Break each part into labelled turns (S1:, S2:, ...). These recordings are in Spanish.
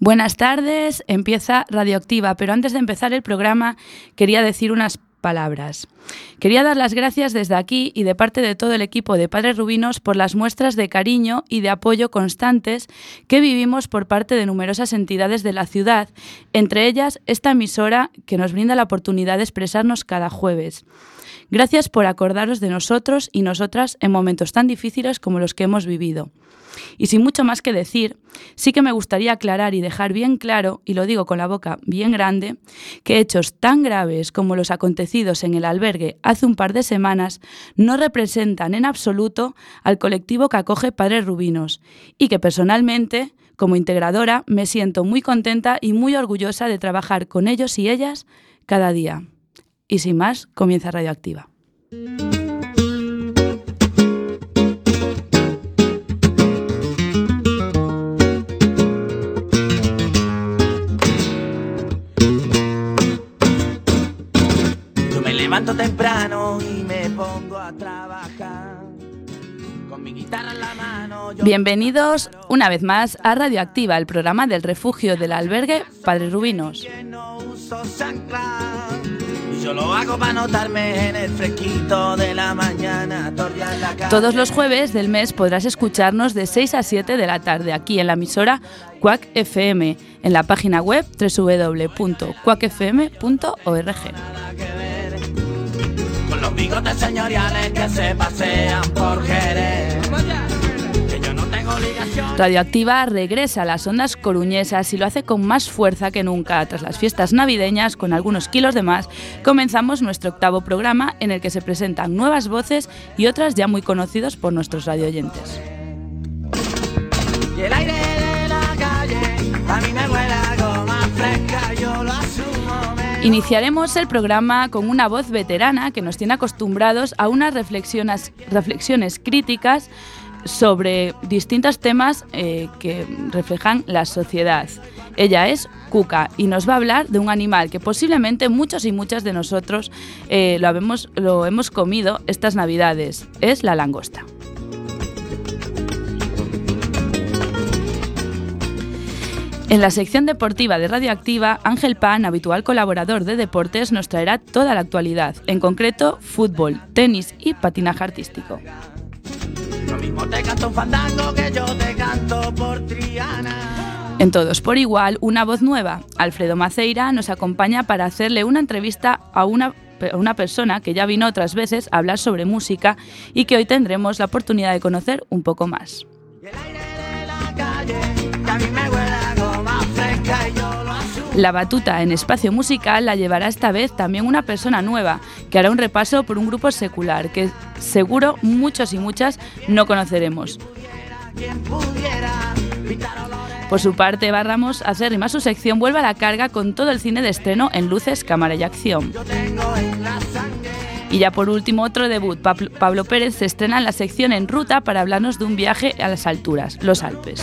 S1: Buenas tardes, empieza Radioactiva, pero antes de empezar el programa quería decir unas palabras. Quería dar las gracias desde aquí y de parte de todo el equipo de Padres Rubinos por las muestras de cariño y de apoyo constantes que vivimos por parte de numerosas entidades de la ciudad, entre ellas esta emisora que nos brinda la oportunidad de expresarnos cada jueves. Gracias por acordaros de nosotros y nosotras en momentos tan difíciles como los que hemos vivido. Y sin mucho más que decir, sí que me gustaría aclarar y dejar bien claro, y lo digo con la boca bien grande, que hechos tan graves como los acontecidos en el albergue hace un par de semanas no representan en absoluto al colectivo que acoge Padres Rubinos y que personalmente, como integradora, me siento muy contenta y muy orgullosa de trabajar con ellos y ellas cada día. Y sin más, comienza Radioactiva.
S2: levanto temprano y me pongo a trabajar. Con mi guitarra en la mano.
S1: Bienvenidos una vez más a Radioactiva, el programa del refugio del albergue Padre Rubinos.
S2: No uso yo lo hago para notarme en el fresquito de la mañana. La
S1: Todos los jueves del mes podrás escucharnos de 6 a 7 de la tarde aquí en la emisora Quack FM, en la página web www.quackfm.org
S2: los bigotes señoriales que se pasean por Jerez.
S1: Radioactiva regresa a las ondas coruñesas y lo hace con más fuerza que nunca. Tras las fiestas navideñas, con algunos kilos de más, comenzamos nuestro octavo programa en el que se presentan nuevas voces y otras ya muy conocidos por nuestros radioyentes.
S2: Y el aire de la calle a mí me huele algo más fresca, yo lo
S1: Iniciaremos el programa con una voz veterana que nos tiene acostumbrados a unas reflexiones, reflexiones críticas sobre distintos temas eh, que reflejan la sociedad. Ella es Cuca y nos va a hablar de un animal que posiblemente muchos y muchas de nosotros eh, lo, lo hemos comido estas navidades. Es la langosta. En la sección deportiva de Radioactiva, Ángel Pan, habitual colaborador de deportes, nos traerá toda la actualidad, en concreto fútbol, tenis y patinaje artístico. En Todos por Igual, una voz nueva. Alfredo Maceira nos acompaña para hacerle una entrevista a una, una persona que ya vino otras veces a hablar sobre música y que hoy tendremos la oportunidad de conocer un poco más. La batuta en espacio musical la llevará esta vez también una persona nueva, que hará un repaso por un grupo secular, que seguro muchos y muchas no conoceremos. Por su parte, Barramos, acérrima su sección, vuelve a la carga con todo el cine de estreno en luces, cámara y acción. Y ya por último, otro debut. Pablo Pérez se estrena en la sección En Ruta para hablarnos de un viaje a las alturas, los Alpes.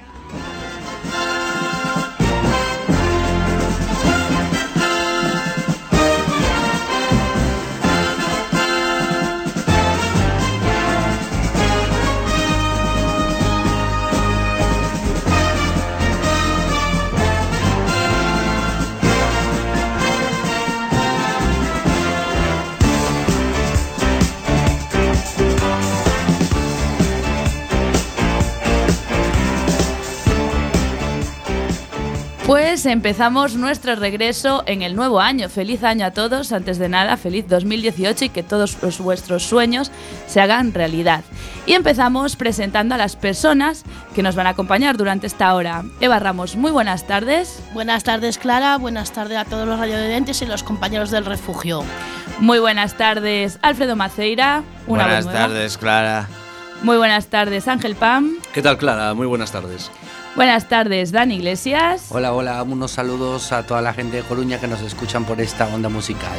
S1: Pues empezamos nuestro regreso en el nuevo año. Feliz año a todos. Antes de nada, feliz 2018 y que todos vuestros sueños se hagan realidad. Y empezamos presentando a las personas que nos van a acompañar durante esta hora. Eva Ramos, muy buenas tardes.
S3: Buenas tardes, Clara. Buenas tardes a todos los radiovidentes y los compañeros del refugio.
S1: Muy buenas tardes, Alfredo Maceira.
S4: Una buenas tardes, Clara.
S1: Muy buenas tardes, Ángel Pam.
S5: ¿Qué tal, Clara? Muy buenas tardes.
S1: Buenas tardes, Dani Iglesias.
S6: Hola, hola, unos saludos a toda la gente de Coruña que nos escuchan por esta onda musical.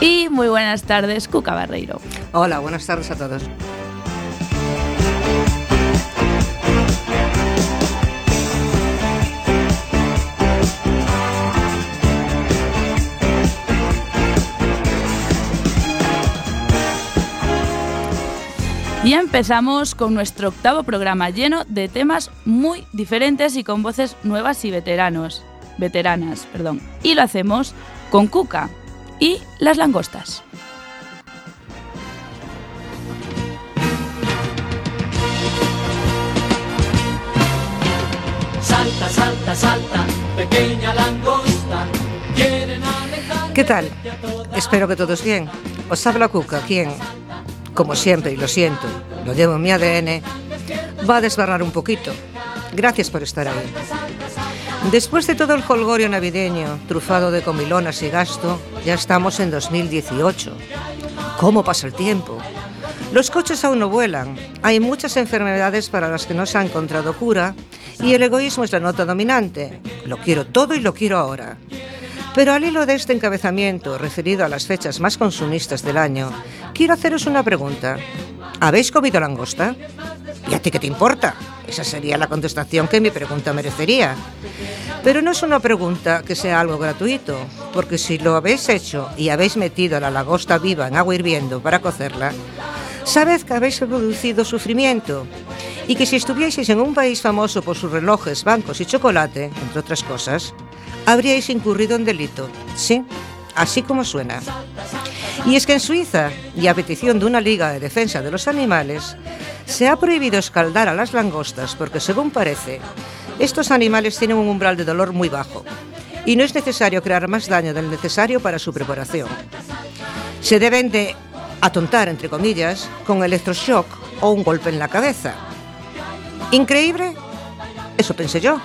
S1: Y muy buenas tardes, Cuca Barreiro.
S7: Hola, buenas tardes a todos.
S1: Y empezamos con nuestro octavo programa lleno de temas muy diferentes y con voces nuevas y veteranos, veteranas, perdón. Y lo hacemos con Cuca y las langostas.
S7: Salta, salta, salta, pequeña langosta.
S8: ¿Qué tal? Espero que todos bien. Os habla Cuca, quien, como siempre, y lo siento, lo llevo en mi ADN, va a desbarrar un poquito. Gracias por estar ahí. Después de todo el colgorio navideño, trufado de comilonas y gasto, ya estamos en 2018. ¿Cómo pasa el tiempo? Los coches aún no vuelan, hay muchas enfermedades para las que no se ha encontrado cura y el egoísmo es la nota dominante. Lo quiero todo y lo quiero ahora. Pero al hilo de este encabezamiento referido a las fechas más consumistas del año, quiero haceros una pregunta. ¿Habéis comido langosta? ¿Y a ti qué te importa? Esa sería la contestación que mi pregunta merecería. Pero no es una pregunta que sea algo gratuito, porque si lo habéis hecho y habéis metido la langosta viva en agua hirviendo para cocerla, sabed que habéis producido sufrimiento y que si estuvieseis en un país famoso por sus relojes, bancos y chocolate, entre otras cosas, habríais incurrido en delito. Sí, así como suena. Y es que en Suiza, y a petición de una liga de defensa de los animales, se ha prohibido escaldar a las langostas porque, según parece, estos animales tienen un umbral de dolor muy bajo y no es necesario crear más daño del necesario para su preparación. Se deben de atontar, entre comillas, con electroshock o un golpe en la cabeza. ¿Increíble? Eso pensé yo.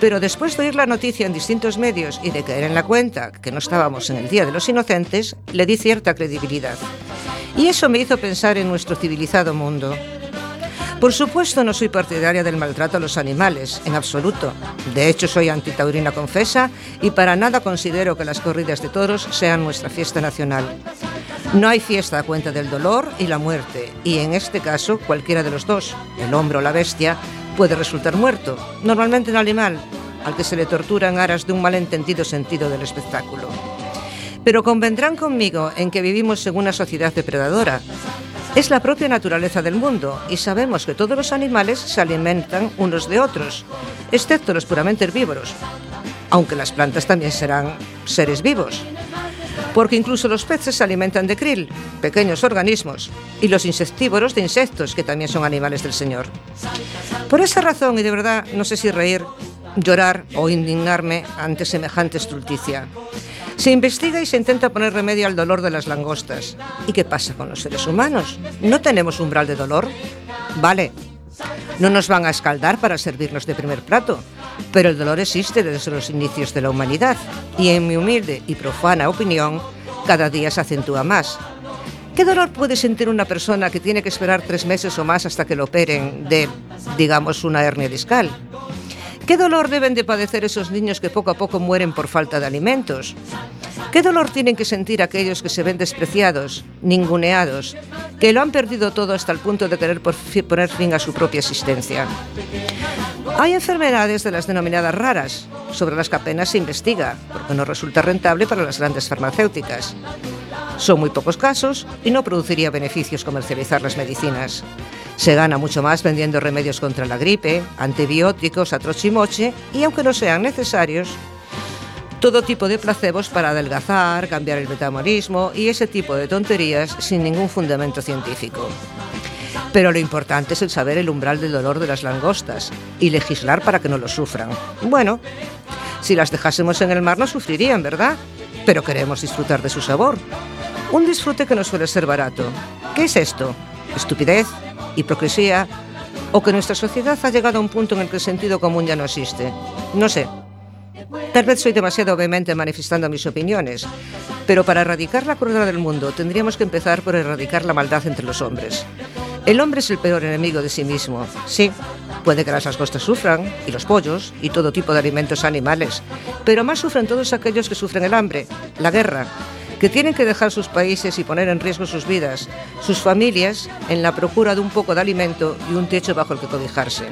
S8: Pero después de oír la noticia en distintos medios y de caer en la cuenta que no estábamos en el Día de los Inocentes, le di cierta credibilidad. Y eso me hizo pensar en nuestro civilizado mundo. Por supuesto no soy partidaria del maltrato a los animales, en absoluto. De hecho soy antitaurina confesa y para nada considero que las corridas de toros sean nuestra fiesta nacional. No hay fiesta a cuenta del dolor y la muerte, y en este caso cualquiera de los dos, el hombre o la bestia, puede resultar muerto, normalmente un animal, al que se le tortura en aras de un malentendido sentido del espectáculo. Pero convendrán conmigo en que vivimos en una sociedad depredadora. Es la propia naturaleza del mundo y sabemos que todos los animales se alimentan unos de otros, excepto los puramente herbívoros, aunque las plantas también serán seres vivos porque incluso los peces se alimentan de krill, pequeños organismos, y los insectívoros de insectos, que también son animales del Señor. Por esa razón, y de verdad no sé si reír, llorar o indignarme ante semejante estulticia. Se investiga y se intenta poner remedio al dolor de las langostas. ¿Y qué pasa con los seres humanos? ¿No tenemos umbral de dolor? Vale, no nos van a escaldar para servirnos de primer plato, pero el dolor existe desde los inicios de la humanidad y en mi humilde y profana opinión, cada día se acentúa más. ¿Qué dolor puede sentir una persona que tiene que esperar tres meses o más hasta que lo operen de, digamos, una hernia discal? ¿Qué dolor deben de padecer esos niños que poco a poco mueren por falta de alimentos? ¿Qué dolor tienen que sentir aquellos que se ven despreciados, ninguneados, que lo han perdido todo hasta el punto de querer poner fin a su propia existencia? Hay enfermedades de las denominadas raras, sobre las que apenas se investiga, porque no resulta rentable para las grandes farmacéuticas. Son muy pocos casos y no produciría beneficios comercializar las medicinas. Se gana mucho más vendiendo remedios contra la gripe, antibióticos a trochimoche y aunque no sean necesarios, todo tipo de placebos para adelgazar, cambiar el metabolismo y ese tipo de tonterías sin ningún fundamento científico. Pero lo importante es el saber el umbral del dolor de las langostas y legislar para que no lo sufran. Bueno, si las dejásemos en el mar no sufrirían, ¿verdad? Pero queremos disfrutar de su sabor. Un disfrute que no suele ser barato. ¿Qué es esto? ¿Estupidez? ¿Hipocresía? ¿O que nuestra sociedad ha llegado a un punto en el que el sentido común ya no existe? No sé, Tal vez soy demasiado obviamente manifestando mis opiniones, pero para erradicar la crueldad del mundo tendríamos que empezar por erradicar la maldad entre los hombres. El hombre es el peor enemigo de sí mismo. Sí, puede que las langostas sufran, y los pollos, y todo tipo de alimentos animales, pero más sufren todos aquellos que sufren el hambre, la guerra, que tienen que dejar sus países y poner en riesgo sus vidas, sus familias, en la procura de un poco de alimento y un techo bajo el que cobijarse.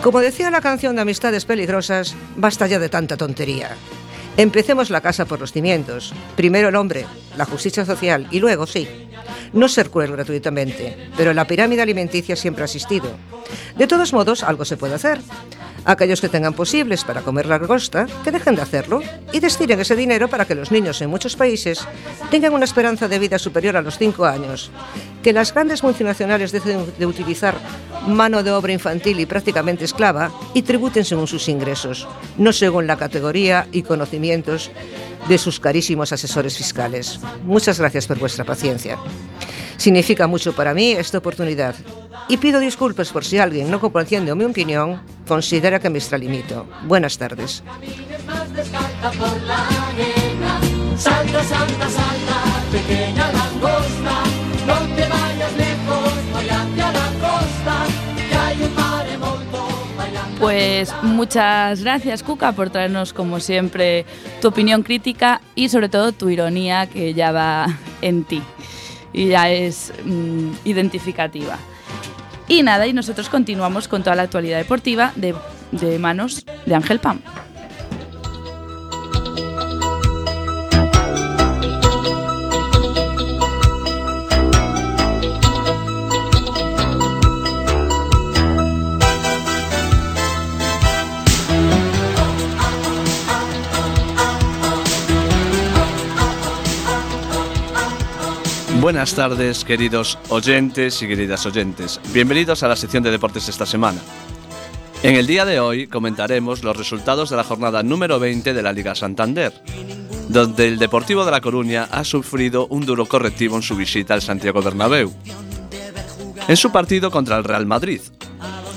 S8: Como decía la canción de Amistades Peligrosas, basta ya de tanta tontería. Empecemos la casa por los cimientos. Primero el hombre, la justicia social y luego, sí, no ser cruel gratuitamente, pero la pirámide alimenticia siempre ha existido. De todos modos, algo se puede hacer. Aquellos que tengan posibles para comer langosta, que dejen de hacerlo y destinen ese dinero para que los niños en muchos países tengan una esperanza de vida superior a los 5 años. Que las grandes multinacionales dejen de utilizar mano de obra infantil y prácticamente esclava y tributen según sus ingresos, no según la categoría y conocimientos de sus carísimos asesores fiscales. Muchas gracias por vuestra paciencia. Significa mucho para mí esta oportunidad y pido disculpas por si alguien no comprende mi opinión, considera que me extralimito. Buenas tardes.
S7: Salta, salta, salta, pequeña langosta, no te vayas lejos, voy hacia la costa, que hay un mare molto bailando.
S1: Pues muchas gracias, Cuca, por traernos, como siempre, tu opinión crítica y sobre todo tu ironía que ya va en ti y ya es mm, identificativa. Y nada, y nosotros continuamos con toda la actualidad deportiva de, de manos de Ángel Pam.
S5: Buenas tardes, queridos oyentes y queridas oyentes. Bienvenidos a la sección de deportes esta semana. En el día de hoy comentaremos los resultados de la jornada número 20 de la Liga Santander, donde el Deportivo de La Coruña ha sufrido un duro correctivo en su visita al Santiago Bernabéu. En su partido contra el Real Madrid,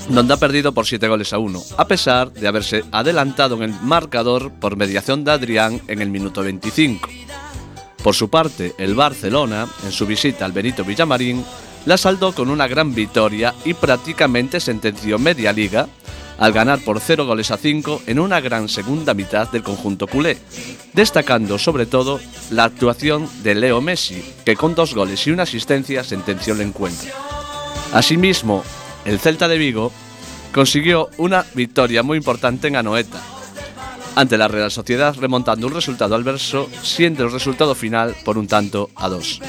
S5: donde ha perdido por 7 goles a 1, a pesar de haberse adelantado en el marcador por mediación de Adrián en el minuto 25. Por su parte, el Barcelona, en su visita al Benito Villamarín, la saldó con una gran victoria y prácticamente sentenció media liga al ganar por 0 goles a 5 en una gran segunda mitad del conjunto culé, destacando sobre todo la actuación de Leo Messi, que con dos goles y una asistencia sentenció el encuentro. Asimismo, el Celta de Vigo consiguió una victoria muy importante en Anoeta, ante la Real Sociedad remontando un resultado adverso, siendo el resultado final por un tanto a dos.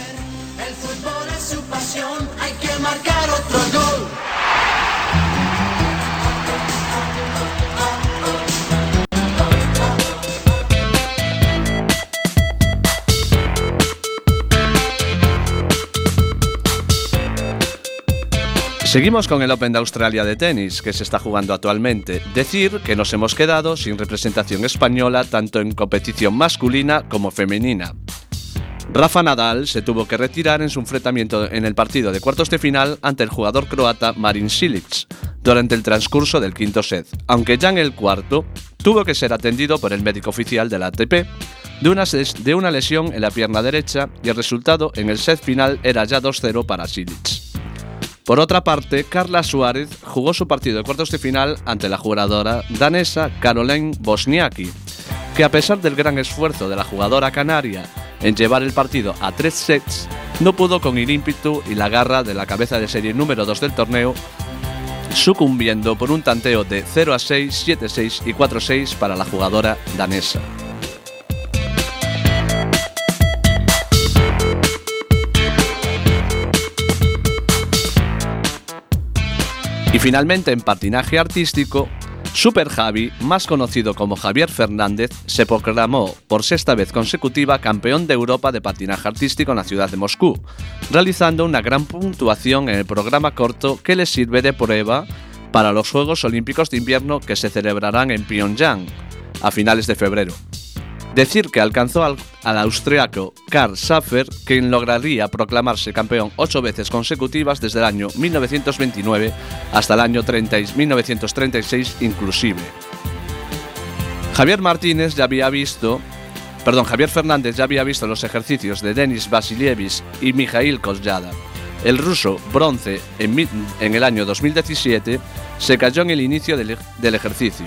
S5: Seguimos con el Open de Australia de tenis, que se está jugando actualmente. Decir que nos hemos quedado sin representación española tanto en competición masculina como femenina. Rafa Nadal se tuvo que retirar en su enfrentamiento en el partido de cuartos de final ante el jugador croata Marin Cilic durante el transcurso del quinto set, aunque ya en el cuarto tuvo que ser atendido por el médico oficial de la ATP de una, lesión en la pierna derecha y el resultado en el set final era ya 2-0 para Cilic. Por otra parte, Carla Suárez jugó su partido de cuartos de final ante la jugadora danesa Caroline Bosniaki, que a pesar del gran esfuerzo de la jugadora canaria en llevar el partido a tres sets, no pudo con el ímpetu y la garra de la cabeza de serie número 2 del torneo, sucumbiendo por un tanteo de 0 a 6, 7 6 y 4 6 para la jugadora danesa. Y finalmente en patinaje artístico, Super Javi, más conocido como Javier Fernández, se proclamó por sexta vez consecutiva campeón de Europa de patinaje artístico en la ciudad de Moscú, realizando una gran puntuación en el programa corto que le sirve de prueba para los Juegos Olímpicos de Invierno que se celebrarán en Pyongyang a finales de febrero. Decir que alcanzó al, austriaco Karl Schaffer, quien lograría proclamarse campeón ocho veces consecutivas desde el año 1929 hasta el año 30 y 1936 inclusive. Javier Martínez ya había visto, perdón, Javier Fernández ya había visto los ejercicios de Denis Vasilievich y Mikhail Kozlada. El ruso, bronce, en, en el año 2017, se cayó en el inicio del, del ejercicio.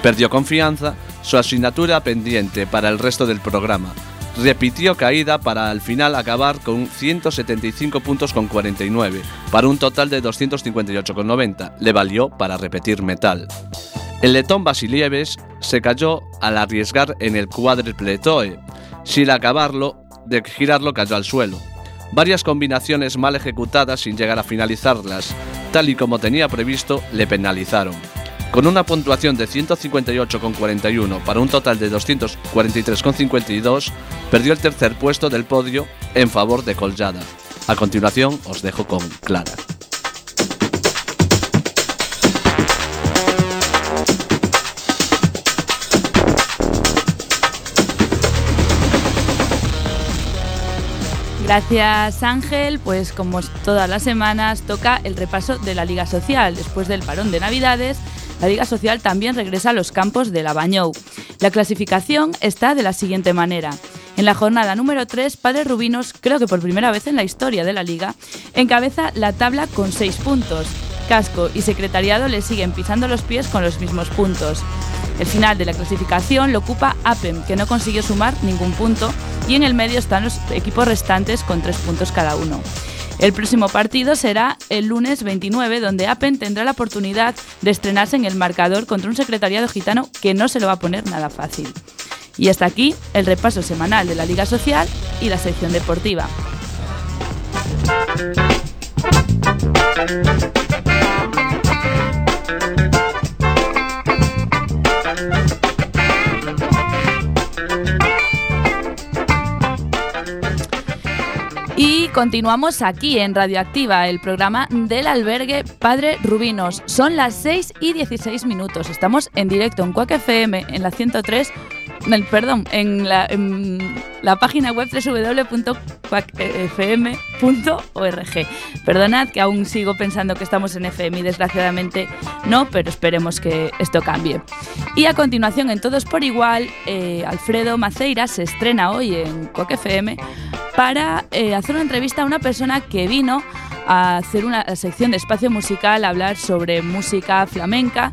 S5: Perdió confianza, su asignatura pendiente para el resto del programa. Repitió caída para al final acabar con 175 puntos con 49, para un total de 258,90. Le valió para repetir metal. El letón Basilieves se cayó al arriesgar en el cuádruple toe. Sin acabarlo de girarlo cayó al suelo. varias combinaciones mal ejecutadas sin llegar a finalizarlas, tal y como tenía previsto, le penalizaron. Con una puntuación de 158,41 para un total de 243,52, perdió el tercer puesto del podio en favor de Collada. A continuación os dejo con Clara.
S1: Gracias Ángel, pues como todas las semanas toca el repaso de la Liga Social. Después del parón de Navidades, la Liga Social también regresa a los campos de la Bañou. La clasificación está de la siguiente manera. En la jornada número 3, Padre Rubinos, creo que por primera vez en la historia de la liga, encabeza la tabla con 6 puntos. Casco y Secretariado le siguen pisando los pies con los mismos puntos. El final de la clasificación lo ocupa APEM, que no consiguió sumar ningún punto, y en el medio están los equipos restantes con 3 puntos cada uno. El próximo partido será el lunes 29, donde APEN tendrá la oportunidad de estrenarse en el marcador contra un secretariado gitano que no se lo va a poner nada fácil. Y hasta aquí el repaso semanal de la Liga Social y la sección deportiva. Continuamos aquí en Radioactiva, el programa del albergue Padre Rubinos. Son las 6 y 16 minutos. Estamos en directo en Cuac FM en la 103 perdón, en la, página web www.cuacfm.org. Perdonad que aún sigo pensando que estamos en FM y desgraciadamente no, pero esperemos que esto cambie. Y a continuación, en Todos por Igual, eh, Alfredo Maceira se estrena hoy en Cuac FM para eh, hacer una entrevista a una persona que vino a hacer una sección de espacio musical, a hablar sobre música flamenca.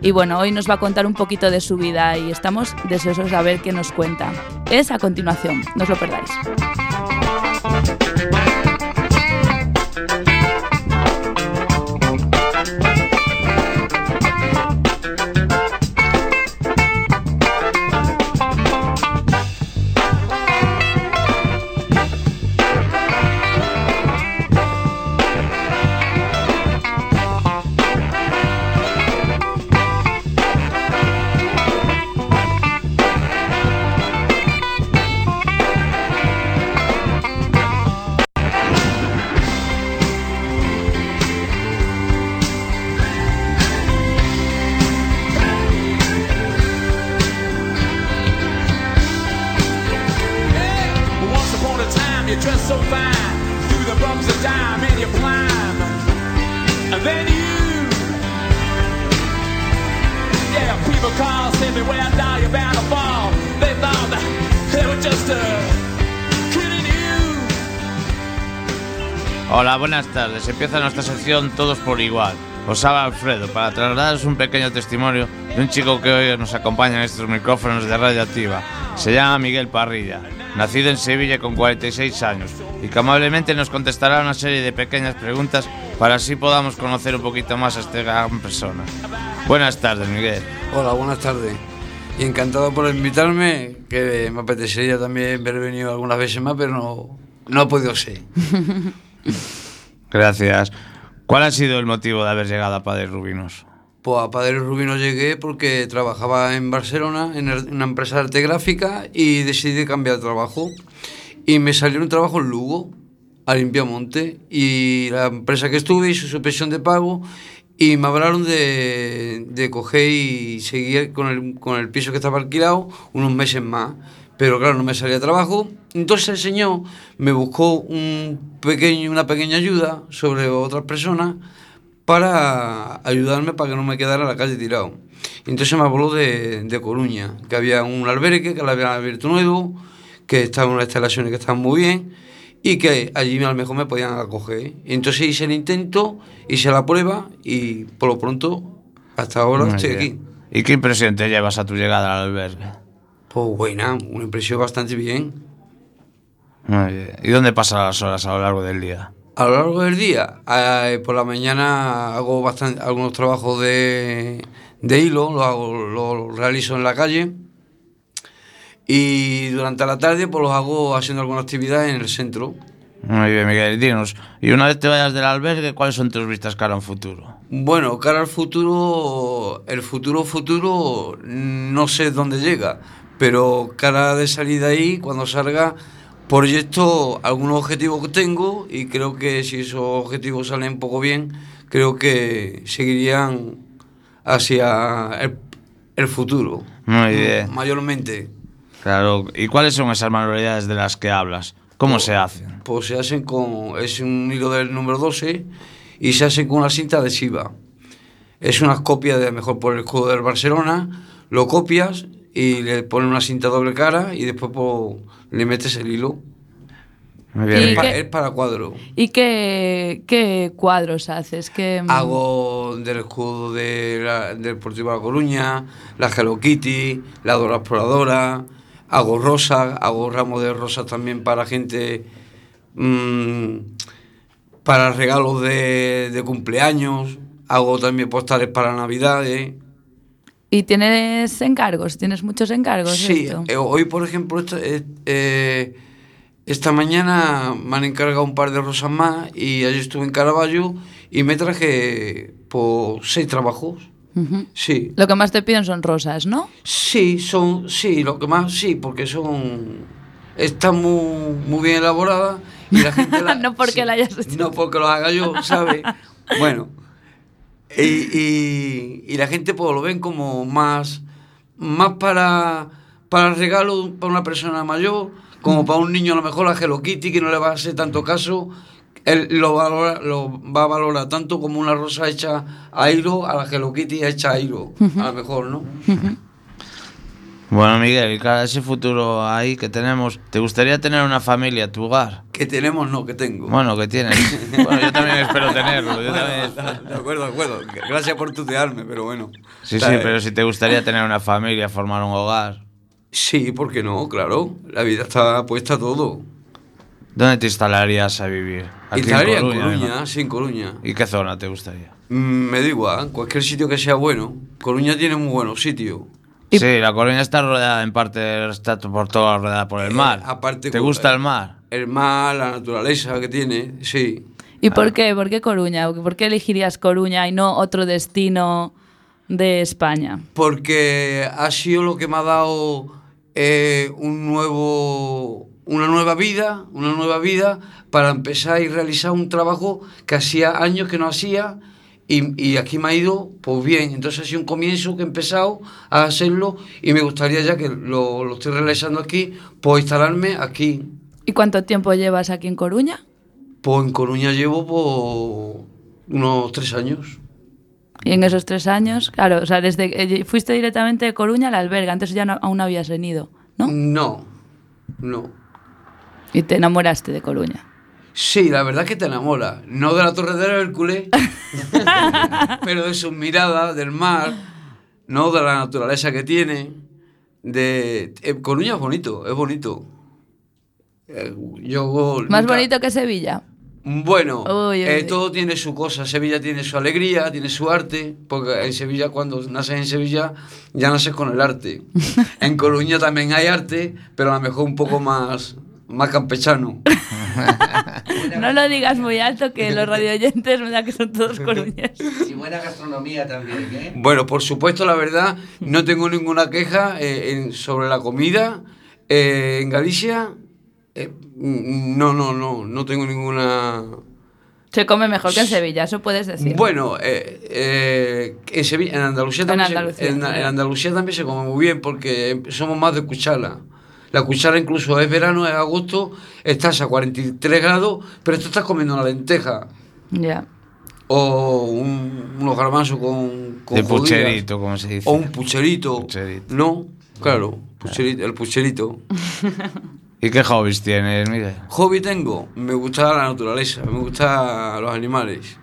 S1: Y bueno, hoy nos va a contar un poquito de su vida y estamos deseosos de ver qué nos cuenta. Es a continuación, no os lo perdáis.
S4: Buenas tardes. Empieza nuestra sección Todos por Igual. Os habla Alfredo para trasladaros un pequeño testimonio de un chico que hoy nos acompaña en estos micrófonos de Radioactiva. Se llama Miguel Parrilla, nacido en Sevilla con 46 años y que amablemente nos contestará una serie de pequeñas preguntas para así podamos conocer un poquito más a esta gran persona. Buenas tardes, Miguel.
S6: Hola, buenas tardes. Y encantado por invitarme, que me apetecería también haber venido algunas veces más, pero no, no ha podido ser.
S4: Gracias. ¿Cuál ha sido el motivo de haber llegado a Padre Rubinos?
S6: Pues a Padre Rubino llegué porque trabajaba en Barcelona en una empresa de arte gráfica y decidí cambiar de trabajo. Y me salió un trabajo en Lugo, a Limpiamonte, y la empresa que estuve hizo su pensión de pago y me hablaron de, de coger y seguir con el, con el piso que estaba alquilado unos meses más. Pero claro, no me salía trabajo. Entonces el señor me buscó un pequeño, una pequeña ayuda sobre otras personas para ayudarme para que no me quedara en la calle tirado. Entonces me habló de, de Coruña, que había un albergue que lo habían abierto nuevo, que estaban unas instalaciones que estaban muy bien y que allí a lo mejor me podían acoger. Entonces hice el intento, hice la prueba y por lo pronto hasta ahora
S4: Muy
S6: estoy
S4: bien.
S6: aquí.
S4: ¿Y qué impresión te llevas a tu llegada al albergue?
S6: Pues buena, una impresión bastante bien.
S4: Muy bien. ¿Y dónde pasas las horas a lo largo del día?
S6: A lo largo del día, eh, por la mañana hago bastante, algunos trabajos de, de hilo, lo, hago, lo realizo en la calle. Y durante la tarde pues los hago haciendo alguna actividad en el centro.
S4: Muy bien, Miguel. Dinos, y una vez te vayas del albergue, ¿cuáles son tus vistas cara a un futuro?
S6: Bueno, cara al futuro, el futuro futuro, no sé dónde llega, pero cara de salida ahí, cuando salga, proyecto algunos objetivos que tengo y creo que si esos objetivos salen un poco bien, creo que seguirían hacia el, el futuro.
S4: Muy bien.
S6: Mayormente.
S4: Claro, ¿y cuáles son esas manualidades de las que hablas? ¿Cómo se hacen?
S6: Pues se hacen con. Es un hilo del número 12 y se hacen con una cinta adhesiva. Es una copia de, mejor por el escudo del Barcelona, lo copias y le pones una cinta doble cara y después pues, le metes el hilo.
S4: Muy
S1: ¿Y
S6: Es, es para cuadro.
S1: ¿Y qué, qué cuadros haces? ¿Qué, mm,
S6: Hago del escudo de la- del Deportivo de La Coruña, la Hello Kitty, la Dora Exploradora, hago rosas, hago ramos de rosas también para gente, mm, para regalos de, de cumpleaños, hago también postales para Navidades.
S1: ¿Y tienes encargos? ¿Tienes muchos encargos?
S6: Sí,
S1: esto?
S6: eh, hoy por ejemplo, esta, eh, eh, esta mañana me han encargado un par de rosas más y ayer estuve en Caravaggio y me traje por seis trabajos. Sí,
S1: Lo que más te piden son rosas, ¿no?
S6: sí, son, sí, lo que más, sí, porque son, están muy, muy bien elaboradas y la gente la-
S1: No porque
S6: sí,
S1: la hayas hecho.
S6: No porque lo haga yo, ¿sabes? bueno, y, y- y la gente pues lo ven como más, más para, para regalo para una persona mayor, como para un niño a lo mejor la Hello Kitty que no le va a hacer tanto caso, él lo, valora, lo va a valorar tanto como una rosa hecha a hilo a la Hello Kitty hecha a hilo, a lo mejor, ¿no?
S4: Bueno, Miguel, y ese futuro ahí que tenemos, ¿te gustaría tener una familia tu hogar?
S6: Que tenemos, no, que tengo.
S4: Bueno, que tienes. Bueno, yo también espero tenerlo. Yo también espero-
S6: De acuerdo, de acuerdo. Gracias por tutearme, pero bueno.
S4: Sí, sí, pero si te gustaría tener una familia, formar un hogar,
S6: Sí, ¿por qué no? Claro, la vida está puesta a todo.
S4: ¿dónde te instalarías a vivir?
S6: Instalaría en
S4: Coruña,
S6: Coruña,
S4: ¿no?
S6: sí, en Coruña.
S4: ¿Y qué zona te gustaría?
S6: Mm, me da igual, cualquier sitio que sea bueno. Coruña tiene muy buenos sitios.
S1: Y-
S4: Sí, la Coruña está rodeada en parte, está por toda rodeada por el mar.
S6: Eh, aparte,
S4: ¿Te gusta el mar?
S6: El mar, la naturaleza que tiene, sí.
S1: ¿Y por qué? ¿Por qué Coruña? ¿Por qué elegirías Coruña y no otro destino de España?
S6: Porque ha sido lo que me ha dado eh, un nuevo, una nueva vida, una nueva vida para empezar y realizar un trabajo que hacía años que no hacía y, y aquí me ha ido pues bien. Entonces ha sido un comienzo que he empezado a hacerlo y me gustaría ya que lo, lo estoy realizando aquí, pues instalarme aquí.
S1: ¿Y cuánto tiempo llevas aquí en Coruña?
S6: Pues en Coruña llevo pues, unos tres años.
S1: Y en esos tres años, claro, o sea, desde que fuiste directamente de Coruña al albergue, antes ya no- aún no habías venido, ¿no?
S6: No, no.
S1: Y te enamoraste de Coruña.
S6: Sí, la verdad es que te enamora. No de la Torre del Hércules, pero de sus miradas, del mar, no de la naturaleza que tiene. De... eh, Coruña es bonito, es bonito. Eh, Yo
S1: Más
S6: nunca-
S1: bonito que Sevilla.
S6: Bueno,
S1: Uy, uy,
S6: eh,
S1: uy.
S6: todo tiene su cosa. Sevilla tiene su alegría, tiene su arte, porque en Sevilla, cuando naces en Sevilla, ya naces con el arte. en Coruña también hay arte, pero a lo mejor un poco más, más campechano.
S1: No lo digas muy alto que los radioyentes me da que son todos coruñeses.
S9: Y buena gastronomía también, ¿eh?
S6: Bueno, por supuesto, la verdad, no tengo ninguna queja eh, en- sobre la comida eh, en Galicia. no, no, no, no tengo ninguna...
S1: Se come mejor que en Sevilla, eso puedes decir.
S6: Bueno, eh, eh, en, Sevilla, en Andalucía
S1: En
S6: también, se-
S1: Andalucía,
S6: en- en Andalucía también se come muy bien porque somos más de cuchara. La cuchara incluso es verano, es agosto, estás a 43 grados, pero tú estás comiendo una lenteja
S1: Ya.
S6: o un- unos garbanzos con, con
S4: De
S6: judías.
S4: pucherito, como se dice.
S6: O un pucherito.
S4: Pucherito.
S6: No, claro, pucherito, el pucherito.
S4: ¿Y qué hobbies tienes, Miguel?
S6: Hobby tengo, me gusta la naturaleza, me gustan los animales.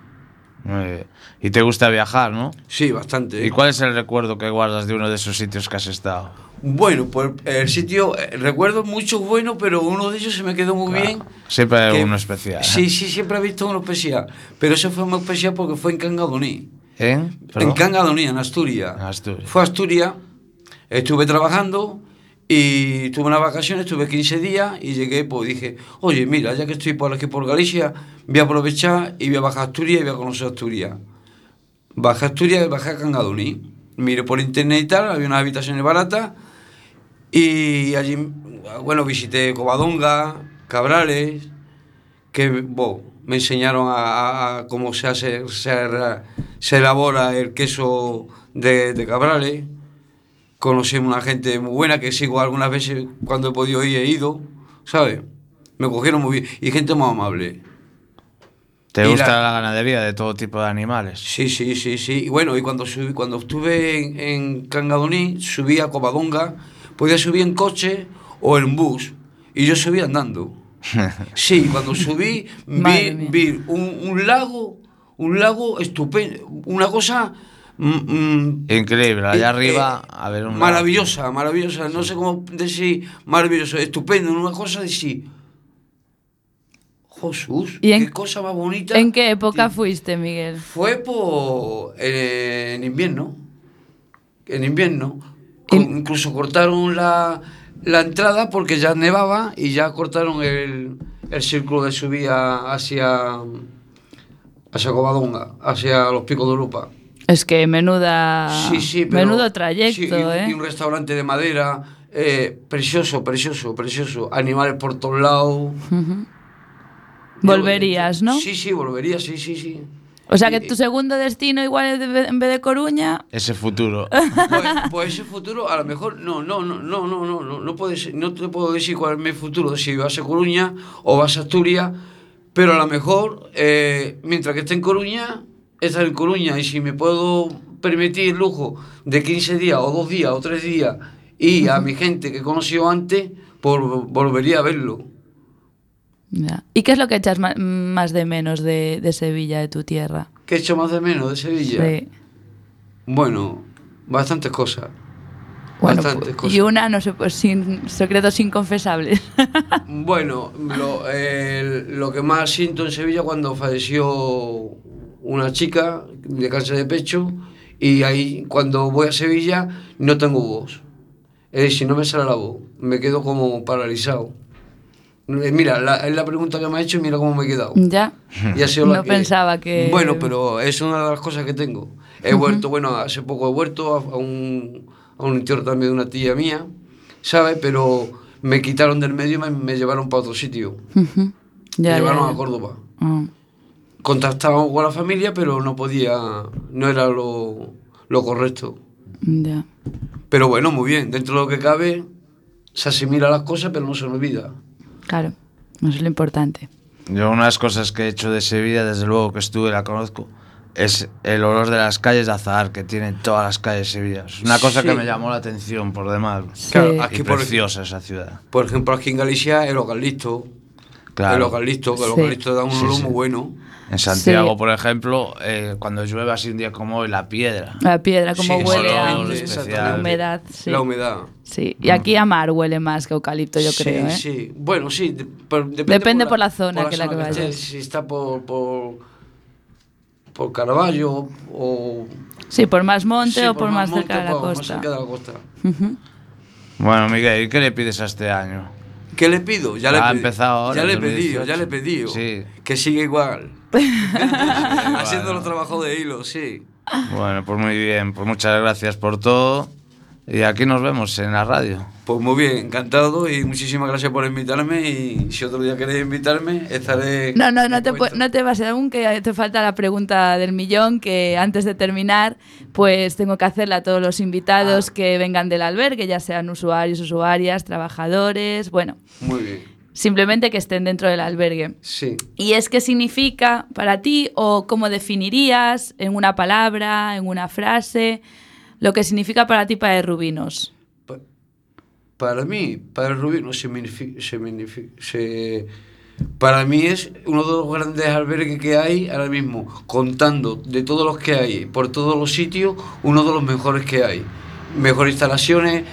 S4: Muy bien. ¿Y te gusta viajar, no?
S6: Sí, bastante.
S4: ¿Y cuál es el recuerdo que guardas de uno de esos sitios que has estado?
S6: Bueno, pues el sitio, eh, recuerdo muchos buenos, pero uno de ellos se me quedó muy bien.
S4: Siempre hay
S6: que-
S4: uno especial. ¿eh?
S6: Sí, sí, siempre he visto uno especial. Pero ese fue muy especial porque fue en Cangadoní.
S4: ¿En?
S6: En Cangadoní, en Asturias.
S4: Asturias.
S6: Fue a Asturias, estuve trabajando Y tuve unas vacaciones, tuve 15 días y llegué, pues dije, oye, mira, ya que estoy por aquí por Galicia, voy a aprovechar y voy a bajar a Asturias y voy a conocer Asturias. Bajé a Asturias y bajé a Cangadoní. Miré por internet y tal, había unas habitaciones baratas y allí, bueno, visité Covadonga, Cabrales, que bo, me enseñaron a, a- a cómo se hace, se, se elabora el queso de, de Cabrales. Conocí una gente muy buena que sigo algunas veces cuando he podido ir, he ido, ¿sabes? Me cogieron muy bien y gente muy amable.
S4: ¿Te
S6: Y
S4: gusta
S6: la-
S4: la... ganadería de todo tipo de animales?
S6: Sí, sí, sí, sí. Y bueno, y cuando subí, cuando estuve en, en Cangadoní, subí a Covadonga, podía subir en coche o en bus. Y yo subí andando. Sí, cuando subí, vi, un, un lago, un lago estupendo, una cosa mm, mm,
S4: Increíble, allá
S6: Eh,
S4: arriba,
S6: eh,
S4: a ver un...
S6: maravillosa, maravillosa. No sé cómo decir maravilloso, estupendo, una cosa de sí. Jesús,
S1: ¿Y en-
S6: qué cosa más bonita.
S1: ¿En qué época fuiste, Miguel?
S6: Fue por eh, en invierno. En invierno. Incluso cortaron la, la entrada porque ya nevaba y ya cortaron el, el círculo de subida hacia hacia Covadonga, hacia los picos de Europa.
S1: Es que menuda.
S6: Sí, sí, pero-
S1: menudo trayecto,
S6: sí, y,
S1: ¿eh?
S6: y un restaurante de madera, eh, precioso, precioso, precioso. Animales por todos lados.
S1: Volverías, ¿no?
S6: Sí, sí, volvería, sí, sí, sí.
S1: O sea que tu segundo destino igual es de- en vez de Coruña.
S4: Ese futuro.
S6: Pues, pues ese futuro a lo mejor no, no, no, no, no, no, no, no puede ser, no te puedo decir cuál es mi futuro, si vas a Coruña o vas a Asturias, pero a lo mejor eh, mientras que esté en Coruña, estar en Coruña y si me puedo permitir el lujo de 15 días o dos días o tres días y a mi gente que he conocido antes, pues volvería a verlo.
S1: Ya. ¿Y qué es lo que echas más de menos de, de Sevilla, de tu tierra?
S6: ¿Qué he hecho más de menos de Sevilla?
S1: Sí.
S6: Bueno, bastantes cosas.
S1: Bueno,
S6: bastantes cosas.
S1: y una, no sé, pues sin secretos inconfesables.
S6: Bueno, lo, eh, lo que más siento en Sevilla cuando falleció una chica de cáncer de pecho y ahí cuando voy a Sevilla no tengo voz. Es decir, no me sale la voz, me quedo como paralizado. Eh, Mira, la, es la pregunta que me ha hecho y mira cómo me he quedado.
S1: ya.
S6: Y ha sido la
S1: No
S6: que-
S1: pensaba que-
S6: Bueno, pero es una de las cosas que tengo. He vuelto, bueno, hace poco he vuelto a, a un, a un entierro también de una tía mía, ¿sabes? Pero me quitaron del medio y me, me llevaron para otro sitio.
S1: Ujú.
S6: me
S1: Ya, ya,
S6: llevaron
S1: ya.
S6: a Córdoba.
S1: Ah.
S6: Contactábamos con la familia, pero no podía, no era lo, lo correcto.
S1: Ya.
S6: Pero bueno, muy bien, dentro de lo que cabe, se asimila las cosas, pero no se olvida.
S1: Claro, eso es lo importante.
S4: Yo una de las cosas que he hecho de Sevilla, desde luego que estuve, la conozco, es el olor de las calles de azahar que tienen todas las calles de Sevilla. Es una cosa
S6: Sí.
S4: que me llamó la atención por demás.
S6: Claro,
S1: Sí.
S6: aquí
S4: Y
S6: por,
S4: preciosa esa ciudad.
S6: por ejemplo, aquí en Galicia, el Ocalisto.
S4: Claro.
S6: El Ocalisto, que el
S1: Sí.
S6: Ocalisto da un
S4: Sí,
S6: olor
S4: sí.
S6: muy bueno.
S4: En Santiago,
S1: Sí.
S4: por ejemplo, eh, cuando llueve así un día como hoy, la piedra.
S1: La piedra, como
S6: Sí,
S1: huele a
S6: exactamente,
S4: especial.
S1: la humedad. Sí.
S6: La humedad.
S1: Sí. Y aquí a mar huele más que eucalipto, yo
S6: sí,
S1: creo. ¿eh?
S6: Sí, bueno, sí. de- pero depende,
S1: Depende por la zona
S6: por
S1: que la que vayas.
S6: Si está por, por, por Caravaggio o...
S1: Sí, por más monte
S6: sí,
S1: o por, más
S6: monte,
S1: cerca de la
S6: por más
S1: costa.
S6: cerca de la costa.
S4: Bueno, Miguel, ¿y qué le pides a este año?
S6: ¿Qué le pido? Ya
S4: Ya
S6: le
S4: ha
S6: he pedi-
S4: empezado ahora,
S6: Ya le he
S4: 2018.
S6: pedido, ya le he pedido.
S4: Sí.
S6: Que siga igual. Haciendo los trabajos de hilo, sí.
S4: Bueno, pues muy bien, pues muchas gracias por todo. Y aquí nos vemos en la radio.
S6: Pues muy bien, encantado y muchísimas gracias por invitarme y si otro día queréis invitarme, estaré...
S1: No, no, no te, no te vas aún, que te falta la pregunta del millón, que antes de terminar, pues tengo que hacerla a todos los invitados que vengan del albergue, ya sean usuarios, usuarias, trabajadores, bueno,
S6: Muy bien,
S1: simplemente que estén dentro del albergue.
S6: sí.
S1: ¿Y es qué significa para ti o cómo definirías en una palabra, en una frase, lo que significa para ti para Rubinos?
S6: Pa- Para mí, para el Rubino, se se se- para mí es uno de los grandes albergues que hay ahora mismo, contando de todos los que hay, por todos los sitios, uno de los mejores que hay. Mejores instalaciones,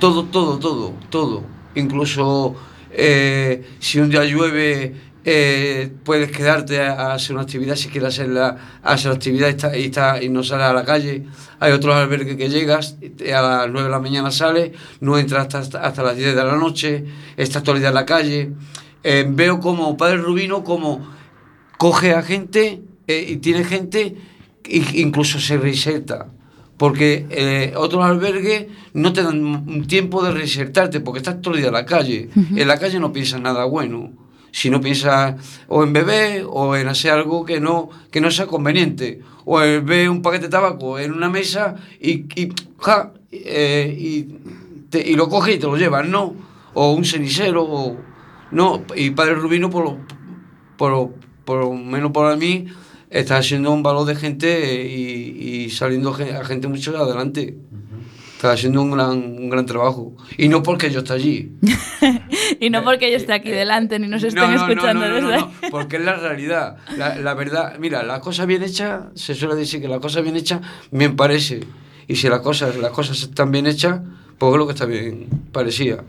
S6: todo, todo, todo, todo. Incluso eh, si un día llueve, eh, puedes quedarte a, hacer una actividad si quieres hacer la, hacer la actividad y, está, y, no sales a la calle. Hay otros albergues que llegas, a las 9 de la mañana sales, no entras hasta, hasta las 10 de la noche, estás día en la calle. Eh, veo como Padre Rubino como coge a gente y tiene gente e incluso se reserta. Porque eh, otros albergues no te dan un tiempo de resertarte porque estás todo el día en la calle. En la calle no piensas nada bueno. Si no piensas o en beber o en hacer algo que no, que no sea conveniente. O en ver un paquete de tabaco en una mesa y, y, ja, eh, y, te- y lo coges y te lo llevas, ¿no? O un cenicero, o, no. Y Padre Rubino, por lo, por, lo- por lo menos para mí, está haciendo un valor de gente eh, y, y saliendo a gente mucho adelante. Está haciendo un gran, un gran trabajo. Y no porque yo esté allí.
S1: Y no porque yo esté aquí delante ni nos estén
S6: No, no,
S1: escuchando
S6: no, no,
S1: desde
S6: no,
S1: ahí.
S6: no, porque es la realidad. La, la verdad, mira, la cosa bien hecha, se suele decir que la cosa bien hecha, bien parece. Y si las cosas, las cosas están bien hechas, pues es lo que está bien parecía.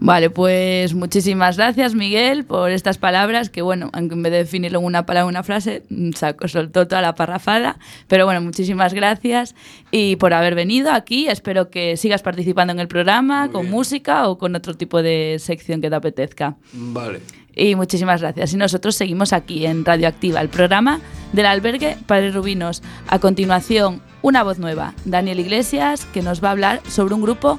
S1: Vale, pues muchísimas gracias, Miguel, por estas palabras, que bueno, aunque en vez de definirlo en una palabra o una frase, mm, sacó, soltó toda la parrafada. Pero bueno, muchísimas gracias y por haber venido aquí. Espero que sigas participando en el programa, con música o con otro tipo de sección que te apetezca.
S6: Vale.
S1: Y muchísimas gracias. Y nosotros seguimos aquí en Radioactiva, el programa del albergue Padre Rubinos. A continuación, una voz nueva, Daniel Iglesias, que nos va a hablar sobre un grupo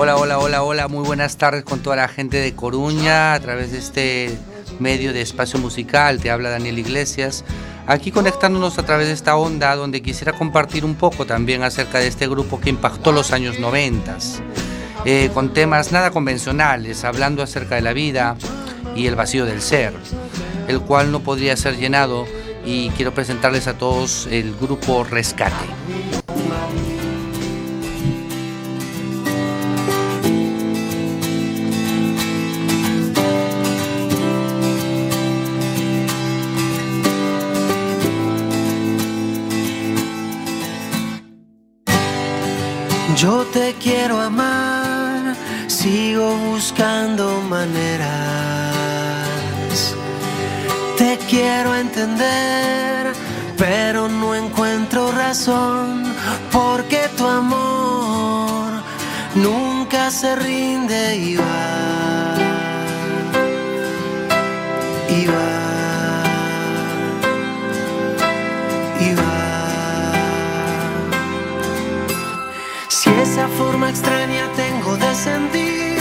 S9: Hola, hola, hola, hola, muy buenas tardes con toda la gente de Coruña a través de este medio de espacio musical, te habla Daniel Iglesias, aquí conectándonos a través de esta onda donde quisiera compartir un poco también acerca de este grupo que impactó los años 90, eh, con temas nada convencionales, hablando acerca de la vida y el vacío del ser, el cual no podría ser llenado y quiero presentarles a todos el grupo Rescate.
S10: Te quiero amar, sigo buscando maneras. Te quiero entender, pero no encuentro razón, porque tu amor nunca se rinde y va. Forma extraña tengo de sentir,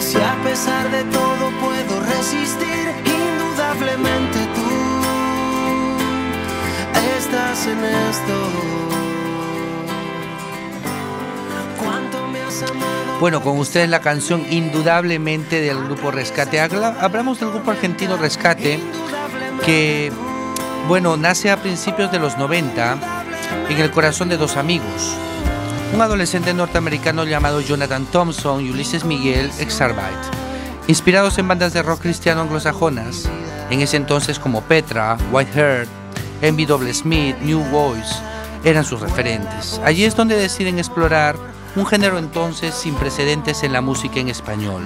S10: si a pesar de todo puedo resistir, indudablemente tú estás en esto. ¿Cuánto me?
S9: Bueno, con ustedes la canción indudablemente del grupo Rescate. Habla- Hablamos del grupo argentino Rescate que, bueno, nace a principios de los 90 en el corazón de dos amigos. Un adolescente norteamericano llamado Jonathan Thompson y Ulises Miguel Exarbite, inspirados en bandas de rock cristiano anglosajonas, en ese entonces como Petra, Whiteheart, Envy Double Smith, New Voice, eran sus referentes. Allí es donde deciden explorar un género entonces sin precedentes en la música en español,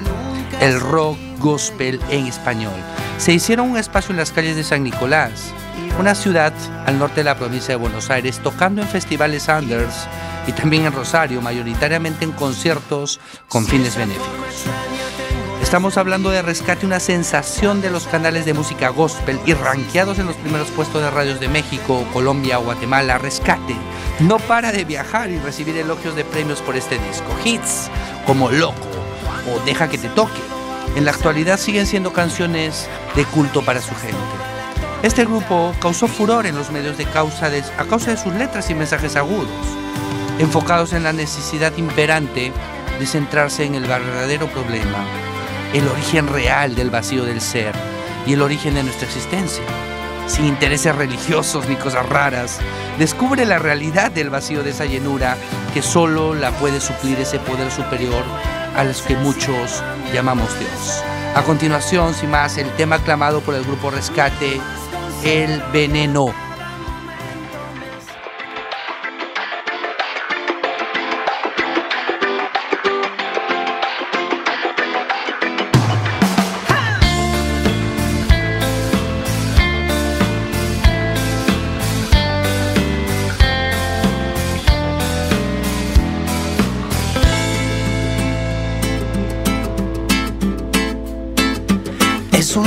S9: el rock gospel en español. Se hicieron un espacio en las calles de San Nicolás, una ciudad al norte de la provincia de Buenos Aires, tocando en festivales Anders y también en Rosario, mayoritariamente en conciertos con fines benéficos. Estamos hablando de Rescate, una sensación de los canales de música gospel y rankeados en los primeros puestos de radios de México, Colombia o Guatemala. Rescate no para de viajar y recibir elogios de premios por este disco. Hits como Loco o Deja que te toque. En la actualidad siguen siendo canciones de culto para su gente. Este grupo causó furor en los medios de causa a causa de sus letras y mensajes agudos, enfocados en la necesidad imperante de centrarse en el verdadero problema, el origen real del vacío del ser y el origen de nuestra existencia. Sin intereses religiosos ni cosas raras, descubre la realidad del vacío de esa llenura que solo la puede suplir ese poder superior a los que muchos llamamos Dios. A continuación, sin más, el tema aclamado por el grupo Rescate, El Veneno.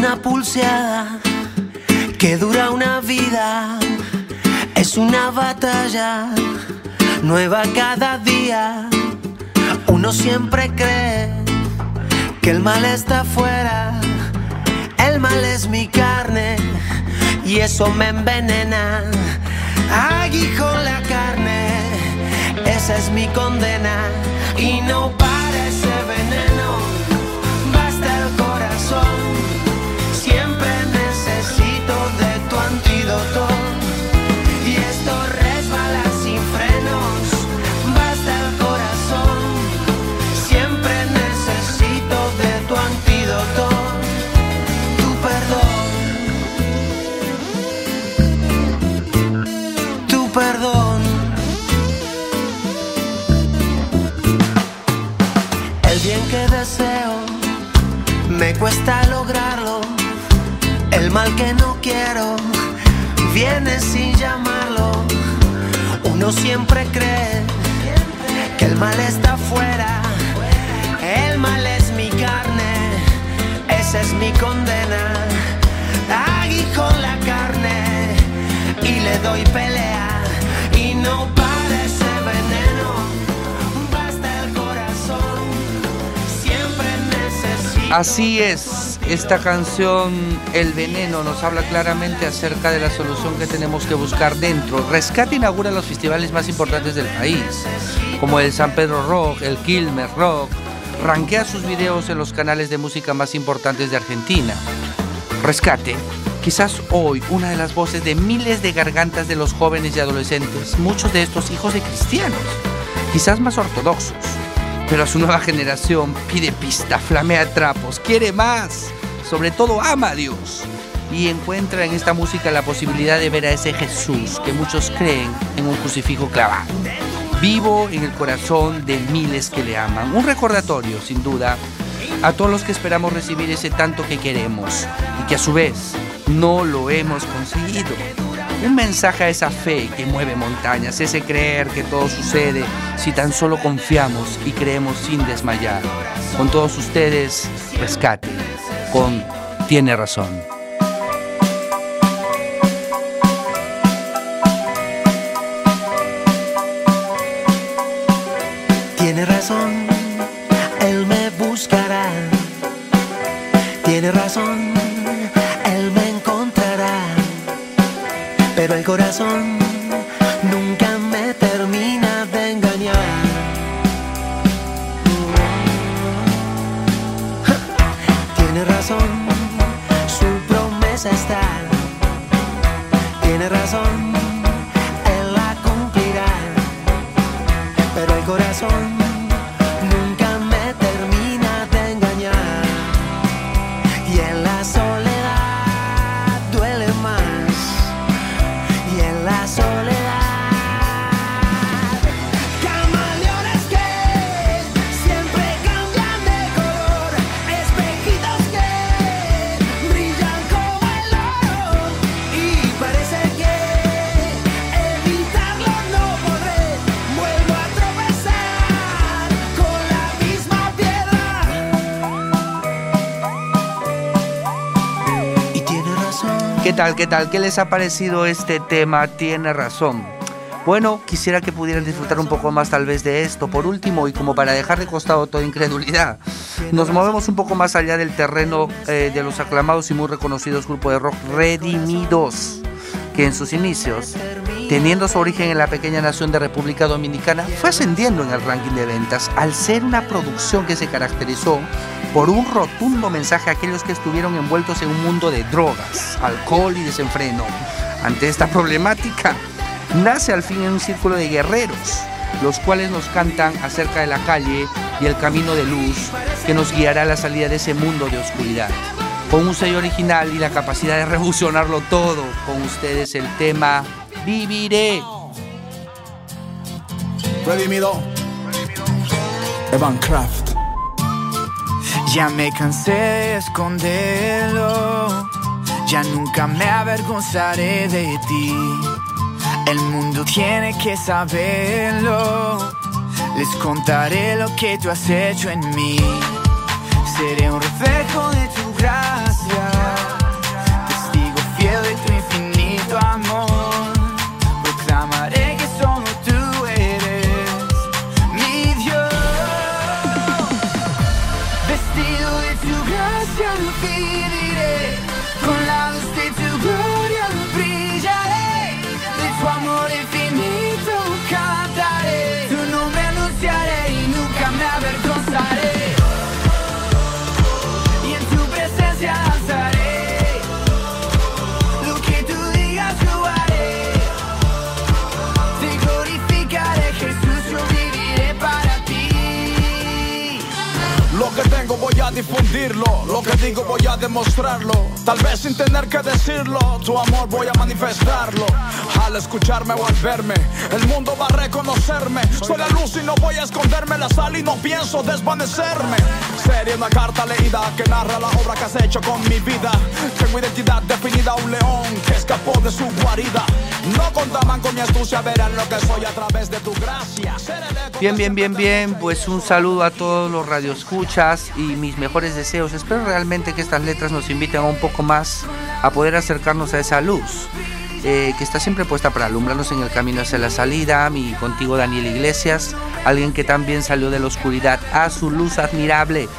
S10: Una pulseada que dura una vida. Es una batalla nueva cada día. Uno siempre cree que el mal está afuera. El mal es mi carne y eso me envenena. Aguijón la carne, esa es mi condena. Y no para que no quiero viene sin llamarlo. Uno siempre cree que el mal está afuera. El mal es mi carne, esa es mi condena. Aguijón la carne y le doy pelea. Y no para ese veneno, basta el corazón. Siempre necesito.
S9: Así es, esta canción El Veneno nos habla claramente acerca de la solución que tenemos que buscar dentro. Rescate inaugura los festivales más importantes del país, como el San Pedro Rock, el Quilmes Rock. Rankea sus videos en los canales de música más importantes de Argentina. Rescate, quizás hoy una de las voces de miles de gargantas de los jóvenes y adolescentes, muchos de estos hijos de cristianos, quizás más ortodoxos, pero a su nueva generación pide pista, flamea trapos, quiere más, sobre todo ama a Dios y encuentra en esta música la posibilidad de ver a ese Jesús que muchos creen en un crucifijo clavado, vivo en el corazón de miles que le aman. Un recordatorio, sin duda, a todos los que esperamos recibir ese tanto que queremos y que a su vez no lo hemos conseguido. Un mensaje a esa fe que mueve montañas, ese creer que todo sucede si tan solo confiamos y creemos sin desmayar. Con todos ustedes, rescate, con Tiene razón.
S10: Tiene razón, él me buscará. Tiene razón, nunca me termina de engañar. Tiene razón, su promesa está. Tiene razón, él la cumplirá pero el corazón
S9: tal? ¿Qué tal? ¿Qué les ha parecido este tema? Tiene razón. Bueno, quisiera que pudieran disfrutar un poco más tal vez de esto. Por último, y como para dejar de costado toda incredulidad, nos movemos un poco más allá del terreno eh, de los aclamados y muy reconocidos grupos de rock Redimidos, que en sus inicios, teniendo su origen en la pequeña nación de República Dominicana, fue ascendiendo en el ranking de ventas al ser una producción que se caracterizó por un rotundo mensaje a aquellos que estuvieron envueltos en un mundo de drogas, alcohol y desenfreno. Ante esta problemática, nace al fin en un círculo de guerreros, los cuales nos cantan acerca de la calle y el camino de luz que nos guiará a la salida de ese mundo de oscuridad. Con un sello original y la capacidad de revolucionarlo todo, con ustedes el tema Viviré.
S11: Redimido. Evan Craft.
S12: Ya me cansé de esconderlo, ya nunca me avergonzaré de ti. El mundo tiene que saberlo, les contaré lo que tú has hecho en mí. Seré un reflejo de tu gracia,
S11: difundirlo, lo que digo voy a demostrarlo. Tal vez sin tener que decirlo, tu amor voy a manifestarlo. Al escucharme o al verme, el mundo va a reconocerme. Soy la luz y no voy a esconderme la sal y no pienso desvanecerme. Sería una carta leída que narra la obra que has hecho con mi vida. Tengo identidad definida, un león que escapó de su guarida. No contaban con mi astucia, verán lo que soy a través de tu gracia.
S9: Bien, bien, bien, bien. Pues un saludo a todos los radioescuchas y mis mejores deseos. Espero realmente que estas letras nos inviten a un poco más a poder acercarnos a esa luz. Eh, que está siempre puesta para alumbrarnos en el camino hacia la salida, mi contigo Daniel Iglesias, alguien que también salió de la oscuridad a su luz admirable,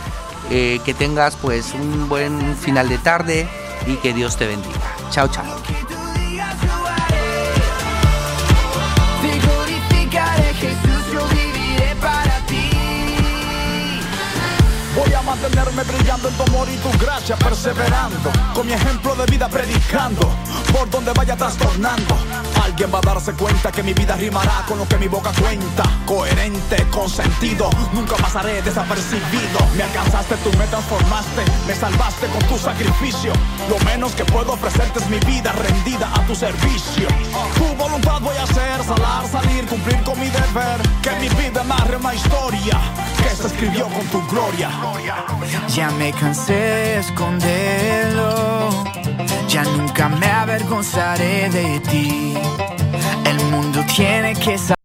S9: Eh, que tengas pues un buen final de tarde y que Dios te bendiga. Chao, chao.
S11: Mantenerme brillando en tu amor y tu gracia, perseverando. Con mi ejemplo de vida predicando, por donde vaya trastornando. Alguien va a darse cuenta que mi vida rimará con lo que mi boca cuenta. Coherente, con sentido, nunca pasaré desapercibido. Me alcanzaste, tú me transformaste, me salvaste con tu sacrificio. Lo menos que puedo ofrecerte es mi vida rendida a tu servicio. Tu voluntad voy a hacer, salar, salir, cumplir con mi deber. Que mi vida narre una historia que se escribió con tu gloria.
S12: Ya me cansé de esconderlo, ya nunca me avergonzaré de ti. El mundo tiene que saberlo.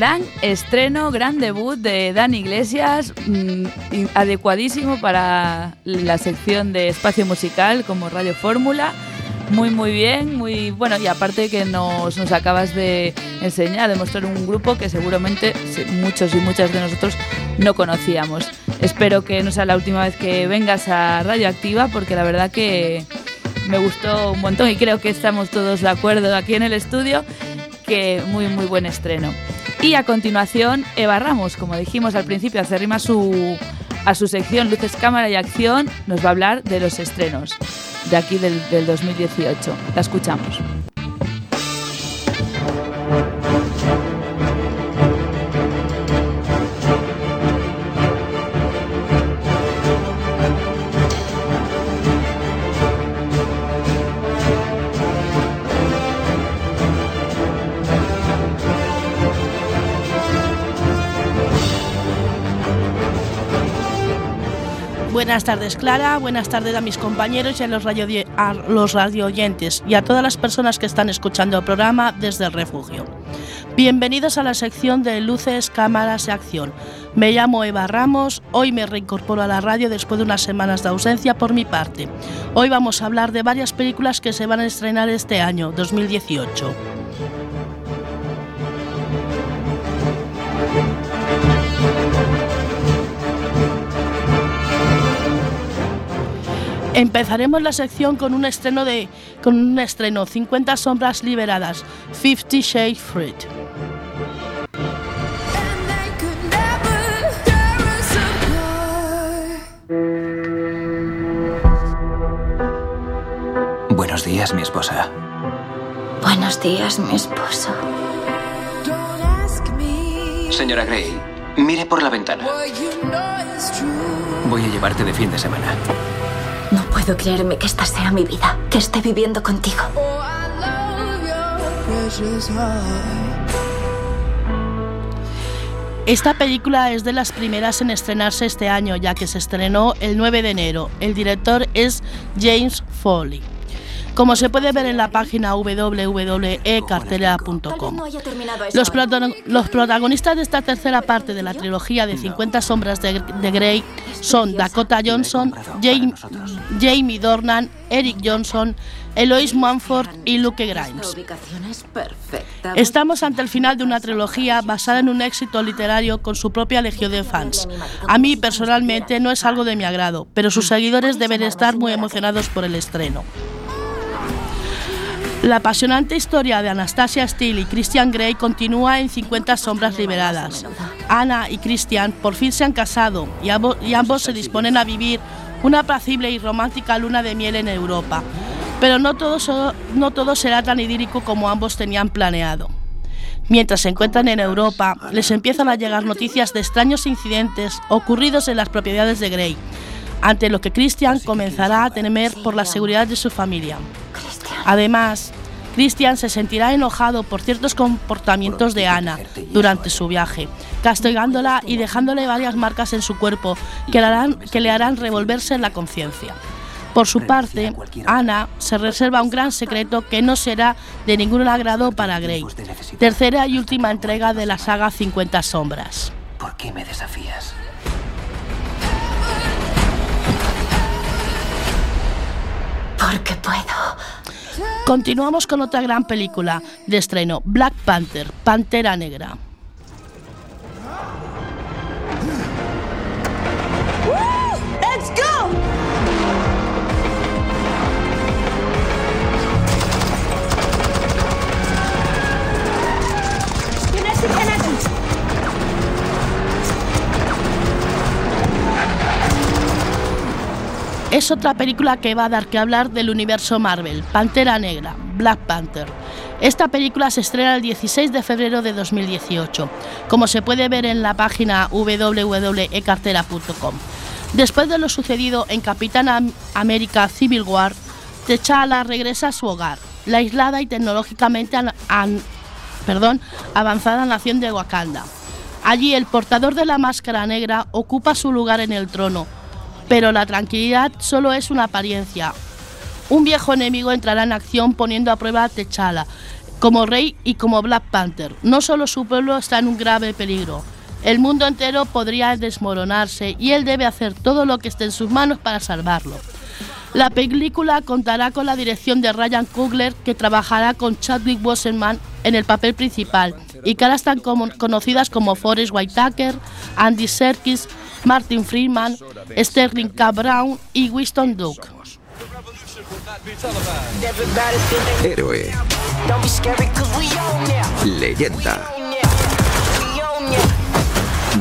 S1: Gran estreno, gran debut de Dani Iglesias, mm, y adecuadísimo para la sección de espacio musical como Radio Fórmula. Muy, muy bien, muy bueno. Y aparte que nos, nos acabas de enseñar, de mostrar un grupo que seguramente se- muchos y muchas de nosotros no conocíamos. Espero que no sea la última vez que vengas a Radioactiva, porque la verdad que me gustó un montón y creo que estamos todos de acuerdo aquí en el estudio que muy muy buen estreno. Y a continuación Eva Ramos, como dijimos al principio, hace rima su, a su sección Luces, Cámara y Acción, nos va a hablar de los estrenos de aquí del, del 2018. La escuchamos.
S3: Buenas tardes Clara, buenas tardes a mis compañeros y a los, radio a los radio oyentes y a todas las personas que están escuchando el programa desde el refugio. Bienvenidos a la sección de Luces, Cámaras y Acción. Me llamo Eva Ramos, hoy me reincorporo a la radio después de unas semanas de ausencia por mi parte. Hoy vamos a hablar de varias películas que se van a estrenar este año, 2018. Empezaremos la sección con un estreno de con un estreno 50 sombras liberadas, 50 Shades Freed.
S13: Buenos días, mi esposa.
S14: Buenos días, mi esposo.
S13: Señora Gray, mire por la ventana. Voy a llevarte de fin de semana.
S14: Puedo creerme que esta sea mi vida, que esté viviendo contigo.
S3: Esta película es de las primeras en estrenarse este año, ya que se estrenó el 9 de enero. El director es James Foley. Como se puede ver en la página www.ecartelera.com. Los, los protagonistas de esta tercera parte de la trilogía de 50 sombras de, de Grey son Dakota Johnson, Jamie, Jamie Dornan, Eric Johnson, Eloise Manford y Luke Grimes. Estamos ante el final de una trilogía basada en un éxito literario con su propia legión de fans. A mí personalmente no es algo de mi agrado, pero sus seguidores deben estar muy emocionados por el estreno. La apasionante historia de Anastasia Steele y Christian Grey continúa en 50 sombras liberadas. Anna y Christian por fin se han casado y ambos, se disponen a vivir una apacible y romántica luna de miel en Europa. Pero no todo, so- no todo será tan idílico como ambos tenían planeado. Mientras se encuentran en Europa, les empiezan a llegar noticias de extraños incidentes ocurridos en las propiedades de Grey, ante lo que Christian comenzará a temer por la seguridad de su familia. Además, Christian se sentirá enojado por ciertos comportamientos de Ana durante su viaje, castigándola y dejándole varias marcas en su cuerpo que le harán, que le harán revolverse en la conciencia. Por su parte, Ana se reserva un gran secreto que no será de ningún agrado para Grey. Tercera y última entrega de la saga 50 sombras.
S13: ¿Por qué me desafías?
S14: Porque puedo.
S3: Continuamos con otra gran película de estreno, Black Panther, Pantera Negra. Es otra película que va a dar que hablar del universo Marvel, Pantera Negra, Black Panther. Esta película se estrena el 16 de febrero de 2018, como se puede ver en la página www.ecartera.com. Después de lo sucedido en Capitán Am- América Civil War, T'Challa regresa a su hogar, la aislada y tecnológicamente avanzada nación de Wakanda. Allí el portador de la máscara negra ocupa su lugar en el trono, pero la tranquilidad solo es una apariencia. Un viejo enemigo entrará en acción poniendo a prueba a T'Challa como rey y como Black Panther. No solo su pueblo está en un grave peligro, el mundo entero podría desmoronarse y él debe hacer todo lo que esté en sus manos para salvarlo. La película contará con la dirección de Ryan Coogler, que trabajará con Chadwick Boseman en el papel principal, y caras tan conocidas como Forrest Whitaker, Andy Serkis, Martin Freeman, Sterling K. Brown y Winston Duke.
S15: Héroe. Leyenda.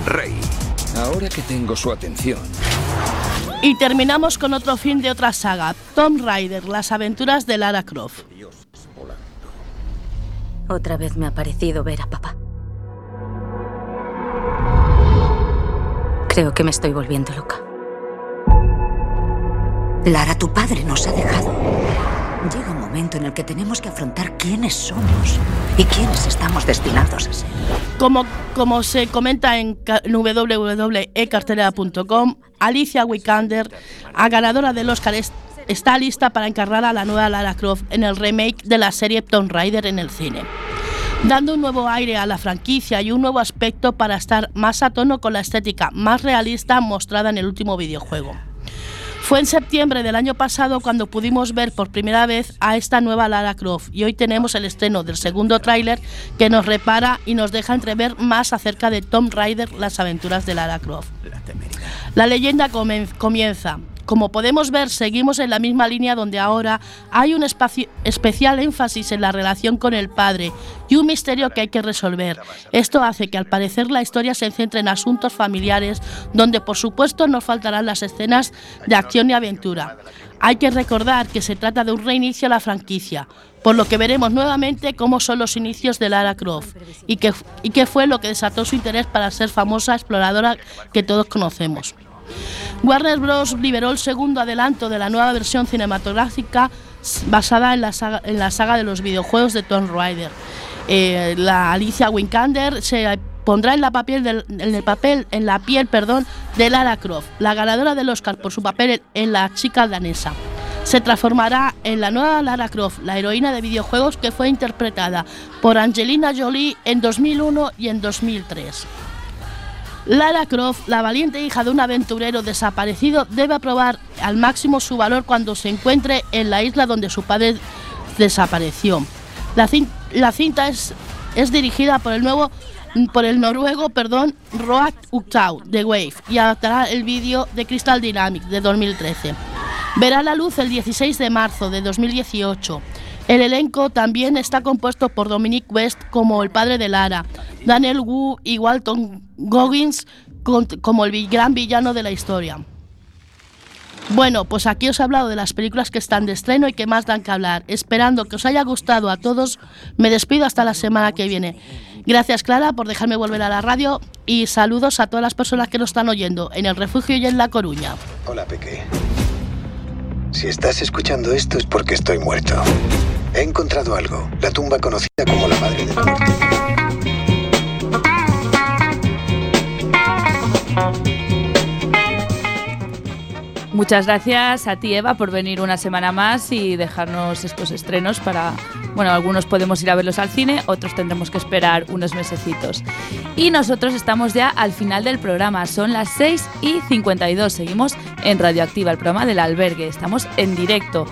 S15: Rey. Ahora que tengo su atención,
S3: Y terminamos con otro fin de otra saga, Tomb Raider, las aventuras de Lara Croft.
S14: Otra vez me ha parecido ver a papá. Creo que me estoy volviendo loca.
S16: Lara, tu padre nos ha dejado. Llega un momento en el que tenemos que afrontar quiénes somos y quiénes estamos destinados a ser.
S3: Como, como se comenta en ca- en www.ecartelera.com, Alicia Vikander, a ganadora del Oscar, es- está lista para encarnar a la nueva Lara Croft en el remake de la serie Tomb Raider en el cine, dando un nuevo aire a la franquicia y un nuevo aspecto para estar más a tono con la estética más realista mostrada en el último videojuego. Fue en septiembre del año pasado cuando pudimos ver por primera vez a esta nueva Lara Croft y hoy tenemos el estreno del segundo tráiler que nos repara y nos deja entrever más acerca de Tomb Raider, las aventuras de Lara Croft. La leyenda comienza. Como podemos ver, seguimos en la misma línea donde ahora hay un especial énfasis en la relación con el padre y un misterio que hay que resolver. Esto hace que al parecer la historia se centre en asuntos familiares, donde por supuesto no faltarán las escenas de acción y aventura. Hay que recordar que se trata de un reinicio a la franquicia, por lo que veremos nuevamente cómo son los inicios de Lara Croft y qué, y qué fue lo que desató su interés para ser famosa exploradora que todos conocemos. Warner Bros. liberó el segundo adelanto de la nueva versión cinematográfica basada en la saga, en la saga de los videojuegos de Tomb Raider. Eh, la Alicia Vikander se pondrá en, la papel en el papel en la piel perdón, de Lara Croft, la ganadora del Oscar por su papel en La chica danesa. Se transformará en la nueva Lara Croft, la heroína de videojuegos que fue interpretada por Angelina Jolie en 2001 y en 2003. Lara Croft, la valiente hija de un aventurero desaparecido, debe aprobar al máximo su valor cuando se encuentre en la isla donde su padre desapareció. La, cin- la cinta es, dirigida por el nuevo por el noruego, perdón, Roald Uktau de Wave y adaptará el vídeo de Crystal Dynamics de 2013. Verá la luz el 16 de marzo de 2018. El elenco también está compuesto por Dominic West como el padre de Lara, Daniel Wu y Walton Goggins como el gran villano de la historia. Bueno, pues aquí os he hablado de las películas que están de estreno y que más dan que hablar. Esperando que os haya gustado a todos, me despido hasta la semana que viene. Gracias Clara por dejarme volver a la radio y saludos a todas las personas que nos están oyendo en el refugio y en La Coruña.
S17: Hola, Peque. Si estás escuchando esto es porque estoy muerto. He encontrado algo, la tumba conocida como la Madre de la Muerte.
S1: Muchas gracias a ti, Eva, por venir una semana más y dejarnos estos estrenos para... Bueno, algunos podemos ir a verlos al cine, otros tendremos que esperar unos mesecitos. Y nosotros estamos ya al final del programa, son las 6 y 52. Seguimos en Radioactiva, el programa del albergue. Estamos en directo.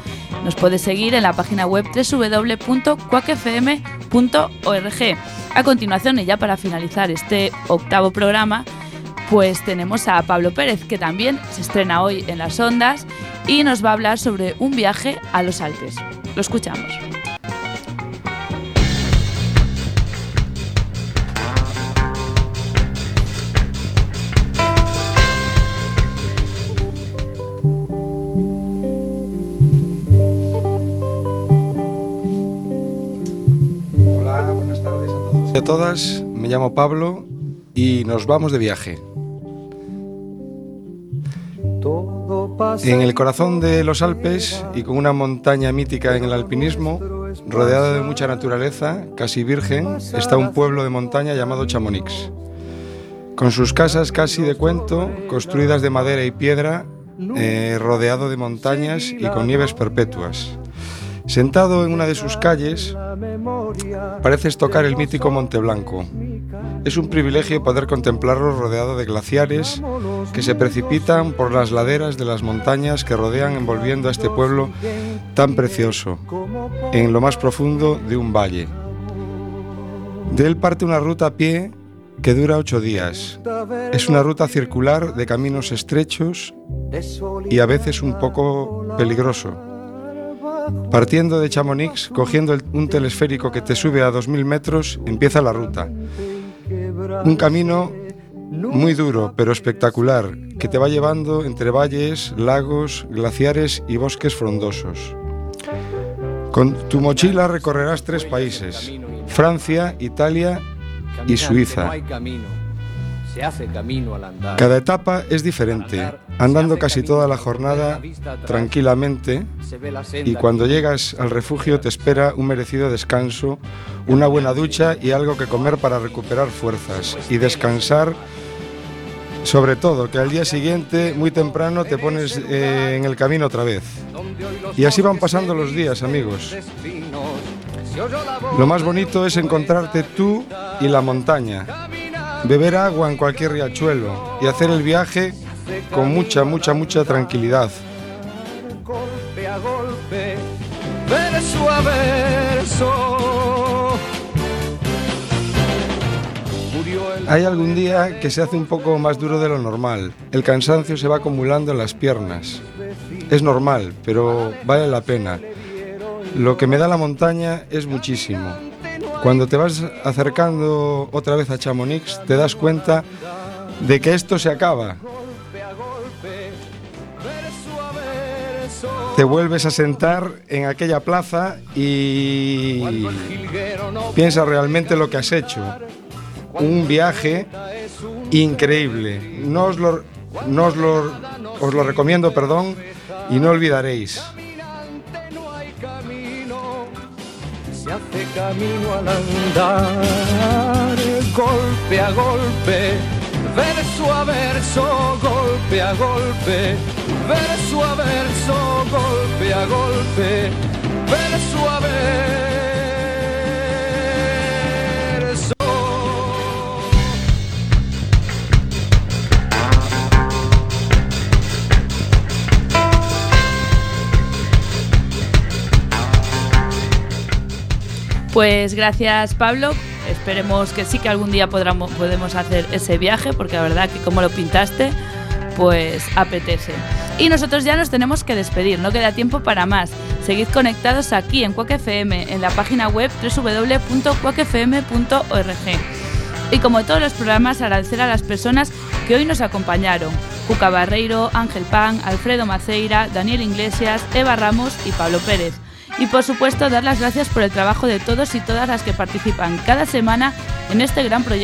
S1: Nos puedes seguir en la página web www.cuacfm.org. A continuación, y ya para finalizar este octavo programa, pues tenemos a Pablo Pérez, que también se estrena hoy en las ondas y nos va a hablar sobre un viaje a los Alpes. Lo escuchamos.
S18: Hola, buenas tardes a todos y a todas. Me llamo Pablo y nos vamos de viaje. En el corazón de los Alpes y con una montaña mítica en el alpinismo, rodeada de mucha naturaleza, casi virgen, está un pueblo de montaña llamado Chamonix. Con sus casas casi de cuento, construidas de madera y piedra, eh, rodeado de montañas y con nieves perpetuas. Sentado en una de sus calles, pareces tocar el mítico Monte Blanco. Es un privilegio poder contemplarlo rodeado de glaciares que se precipitan por las laderas de las montañas que rodean envolviendo a este pueblo tan precioso, en lo más profundo de un valle. De él parte una ruta a pie que dura ocho días. Es una ruta circular de caminos estrechos y a veces un poco peligroso. Partiendo de Chamonix, cogiendo un telesférico que te sube a 2.000 metros, empieza la ruta. Un camino muy duro, pero espectacular, que te va llevando entre valles, lagos, glaciares y bosques frondosos. Con tu mochila recorrerás tres países, Francia, Italia y Suiza. Cada etapa es diferente, andando casi toda la jornada tranquilamente y cuando llegas al refugio te espera un merecido descanso, una buena ducha y algo que comer para recuperar fuerzas y descansar. Sobre todo, que al día siguiente, muy temprano, te pones eh, en el camino otra vez. Y así van pasando los días, amigos. Lo más bonito es encontrarte tú y la montaña, beber agua en cualquier riachuelo y hacer el viaje con mucha, mucha, mucha tranquilidad.
S7: golpe a golpe,
S18: Hay algún día que se hace un poco más duro de lo normal. El cansancio se va acumulando en las piernas. Es normal, pero vale la pena. Lo que me da la montaña es muchísimo. Cuando te vas acercando otra vez a Chamonix, te das cuenta de que esto se acaba. Te vuelves a sentar en aquella plaza y piensas realmente lo que has hecho. Un viaje increíble. No os lo, no os lo, os lo recomiendo, perdón, y no olvidaréis.
S7: se hace camino al andar, golpe a golpe, verso a verso, golpe a golpe, verso a verso, golpe a golpe, verso a verso.
S1: Pues gracias Pablo, esperemos que sí que algún día podamos, podemos hacer ese viaje, porque la verdad que como lo pintaste, pues apetece. Y nosotros ya nos tenemos que despedir, no queda tiempo para más. Seguid conectados aquí en Quack FM, en la página web www.quackfm.org. Y como todos los programas, agradecer a las personas que hoy nos acompañaron. Cuca Barreiro, Ángel Pan, Alfredo Maceira, Daniel Iglesias, Eva Ramos y Pablo Pérez. Y por supuesto dar las gracias por el trabajo de todos y todas las que participan cada semana en este gran proyecto